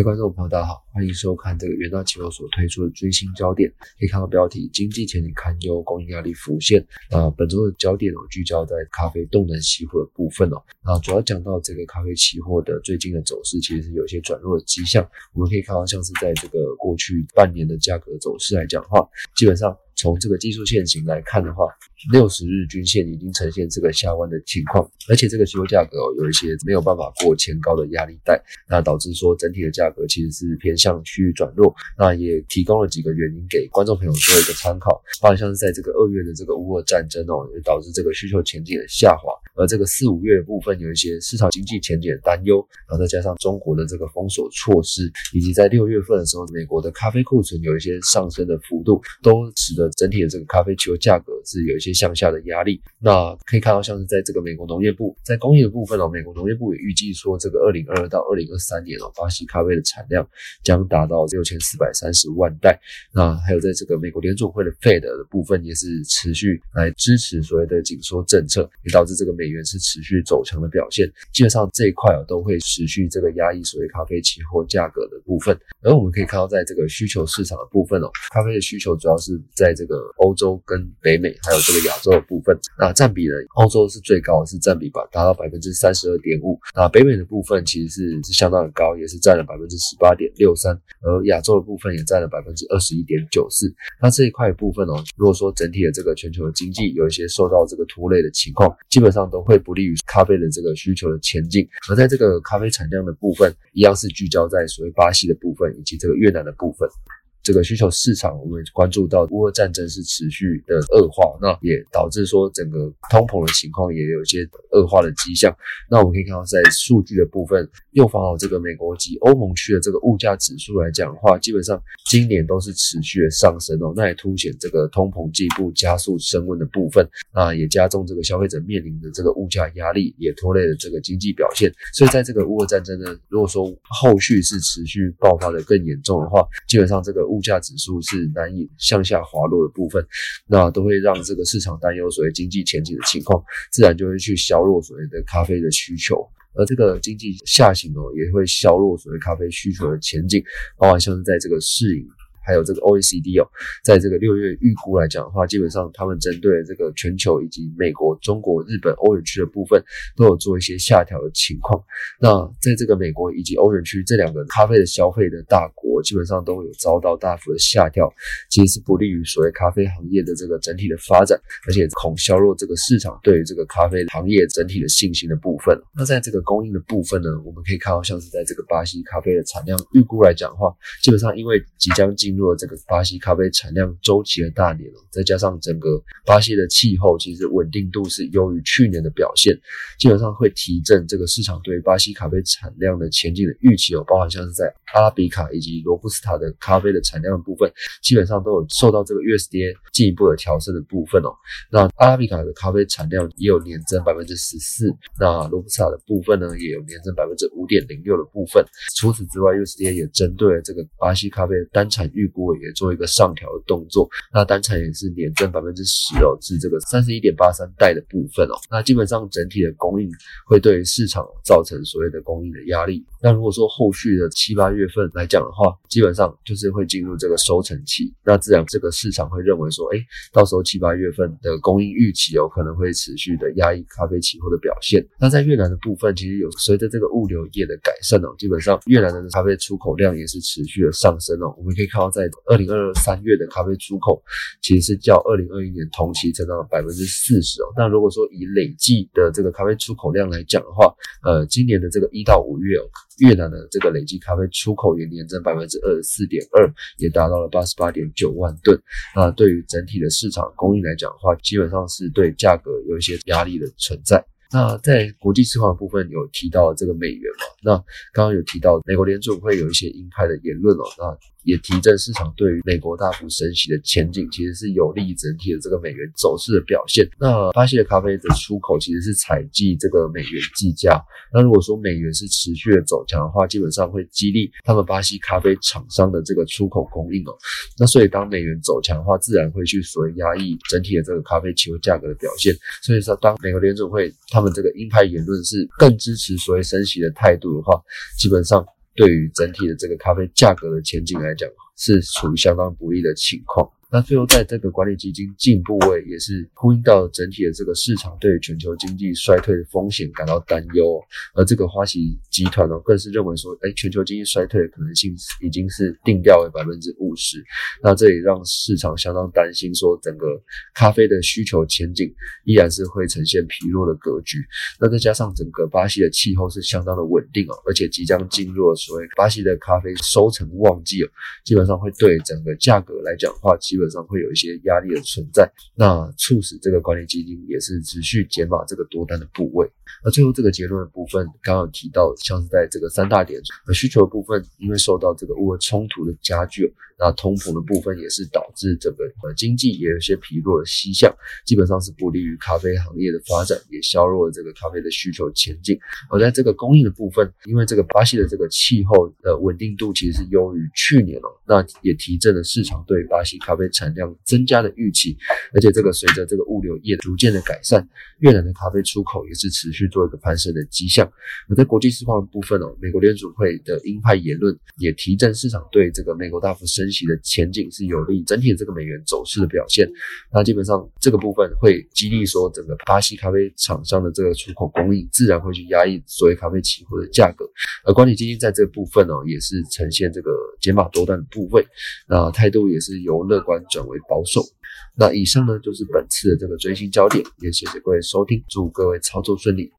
各位观众朋友，大家好，欢迎收看这个元大期货所推出的最新焦点。可以看到标题：经济前景堪忧，供应压力浮现。啊，本周的焦点哦，聚焦在咖啡动能期货的部分哦。啊，主要讲到这个咖啡期货的最近的走势，其实是有些转弱的迹象。我们可以看到，像是在这个过去半年的价格走势来讲的话，基本上。从这个技术线型来看的话，六十日均线已经呈现这个下弯的情况，而且这个期货价格有一些没有办法过前高的压力带，那导致说整体的价格其实是偏向区域转弱。那也提供了几个原因给观众朋友做一个参考，包括像是在这个二月的这个乌俄战争哦，也导致这个需求前景的下滑，而这个四五月的部分有一些市场经济前景的担忧，然后再加上中国的这个封锁措施，以及在六月份的时候，美国的咖啡库存有一些上升的幅度，都使得整体的这个咖啡期货价格是有一些向下的压力。那可以看到，像是在这个美国农业部在工业的部分哦，美国农业部也预计说，这个二零二二到二零二三年哦，巴西咖啡的产量将达到六千四百三十万袋。那还有在这个美国联储会的 Fed 的部分，也是持续来支持所谓的紧缩政策，也导致这个美元是持续走强的表现。基本上这一块哦，都会持续这个压抑所谓咖啡期货价格的部分。而我们可以看到，在这个需求市场的部分哦，咖啡的需求主要是在这个。欧洲跟北美还有这个亚洲的部分，那占比呢？欧洲是最高，是占比吧，达到百分之三十二点五。那北美的部分其实是是相当的高，也是占了百分之十八点六三。而亚洲的部分也占了百分之二十一点九四。那这一块部分哦，如果说整体的这个全球的经济有一些受到这个拖累的情况，基本上都会不利于咖啡的这个需求的前进。而在这个咖啡产量的部分，一样是聚焦在所谓巴西的部分以及这个越南的部分。这个需求市场，我们关注到乌俄战争是持续的恶化，那也导致说整个通膨的情况也有一些恶化的迹象。那我们可以看到，在数据的部分，又放好这个美国及欧盟区的这个物价指数来讲的话，基本上今年都是持续的上升哦。那也凸显这个通膨进一步加速升温的部分，那也加重这个消费者面临的这个物价压力，也拖累了这个经济表现。所以在这个乌俄战争呢，如果说后续是持续爆发的更严重的话，基本上这个。物价指数是难以向下滑落的部分，那都会让这个市场担忧所谓经济前景的情况，自然就会去削弱所谓的咖啡的需求，而这个经济下行哦，也会削弱所谓咖啡需求的前景，包含像是在这个适应。还有这个 OECD 哦，在这个六月预估来讲的话，基本上他们针对这个全球以及美国、中国、日本、欧元区的部分，都有做一些下调的情况。那在这个美国以及欧元区这两个咖啡的消费的大国，基本上都有遭到大幅的下调，其实是不利于所谓咖啡行业的这个整体的发展，而且恐削弱这个市场对于这个咖啡行业整体的信心的部分。那在这个供应的部分呢，我们可以看到，像是在这个巴西咖啡的产量预估来讲的话，基本上因为即将进入入了这个巴西咖啡产量周期的大年哦，再加上整个巴西的气候其实稳定度是优于去年的表现，基本上会提振这个市场对巴西咖啡产量的前景的预期哦，包含像是在阿拉比卡以及罗布斯塔的咖啡的产量的部分，基本上都有受到这个 USDA 进一步的调升的部分哦。那阿拉比卡的咖啡产量也有年增百分之十四，那罗布斯塔的部分呢也有年增百分之五点零六的部分。除此之外，USDA 也针对了这个巴西咖啡的单产预估也做一个上调的动作，那单产也是年增百分之十哦，至这个三十一点八三袋的部分哦。那基本上整体的供应会对于市场造成所谓的供应的压力。那如果说后续的七八月份来讲的话，基本上就是会进入这个收成期，那自然这个市场会认为说，哎，到时候七八月份的供应预期有可能会持续的压抑咖啡期货的表现。那在越南的部分，其实有随着这个物流业的改善哦，基本上越南的咖啡出口量也是持续的上升哦。我们可以看到在二零二三月的咖啡出口，其实是较二零二一年同期增长了百分之四十哦。那如果说以累计的这个咖啡出口量来讲的话，呃，今年的这个一到五月哦，越南的这个累计咖啡出口也年增百分之二十四点二，也达到了八十八点九万吨。那对于整体的市场供应来讲的话，基本上是对价格有一些压力的存在。那在国际市况部分有提到这个美元嘛？那刚刚有提到美国联储会有一些鹰派的言论哦。那也提振市场对于美国大幅升息的前景，其实是有利整体的这个美元走势的表现。那巴西的咖啡的出口其实是采计这个美元计价。那如果说美元是持续的走强的话，基本上会激励他们巴西咖啡厂商的这个出口供应哦。那所以当美元走强的话，自然会去所谓压抑整体的这个咖啡期货价格的表现。所以说，当美国联储会他们这个鹰派言论是更支持所谓升息的态度的话，基本上。对于整体的这个咖啡价格的前景来讲，是处于相当不利的情况。那最后，在这个管理基金进步位，也是呼应到整体的这个市场对全球经济衰退的风险感到担忧，而这个花旗集团呢，更是认为说，哎，全球经济衰退的可能性已经是定调为百分之五十。那这也让市场相当担心，说整个咖啡的需求前景依然是会呈现疲弱的格局。那再加上整个巴西的气候是相当的稳定哦，而且即将进入了所谓巴西的咖啡收成旺季哦，基本上会对整个价格来讲的话，基本上会有一些压力的存在，那促使这个管理基金也是持续减码这个多单的部位。那最后这个结论的部分，刚刚提到，像是在这个三大点，呃，需求的部分，因为受到这个乌俄冲突的加剧，那通膨的部分也是导致整个呃经济也有些疲弱的迹象，基本上是不利于咖啡行业的发展，也削弱了这个咖啡的需求前景。而在这个供应的部分，因为这个巴西的这个气候的稳定度其实是优于去年哦，那也提振了市场对巴西咖啡产量增加的预期，而且这个随着这个物流业逐渐的改善，越南的咖啡出口也是持续。做一个攀升的迹象。而在国际市况的部分哦，美国联储会的鹰派言论也提振市场对这个美国大幅升息的前景是有利整体的这个美元走势的表现。那基本上这个部分会激励说整个巴西咖啡厂商的这个出口供应，自然会去压抑所谓咖啡期货的价格。而管理基金在这个部分哦，也是呈现这个减码多单的部位，那态度也是由乐观转为保守。那以上呢就是本次的这个追星焦点，也谢谢各位收听，祝各位操作顺利。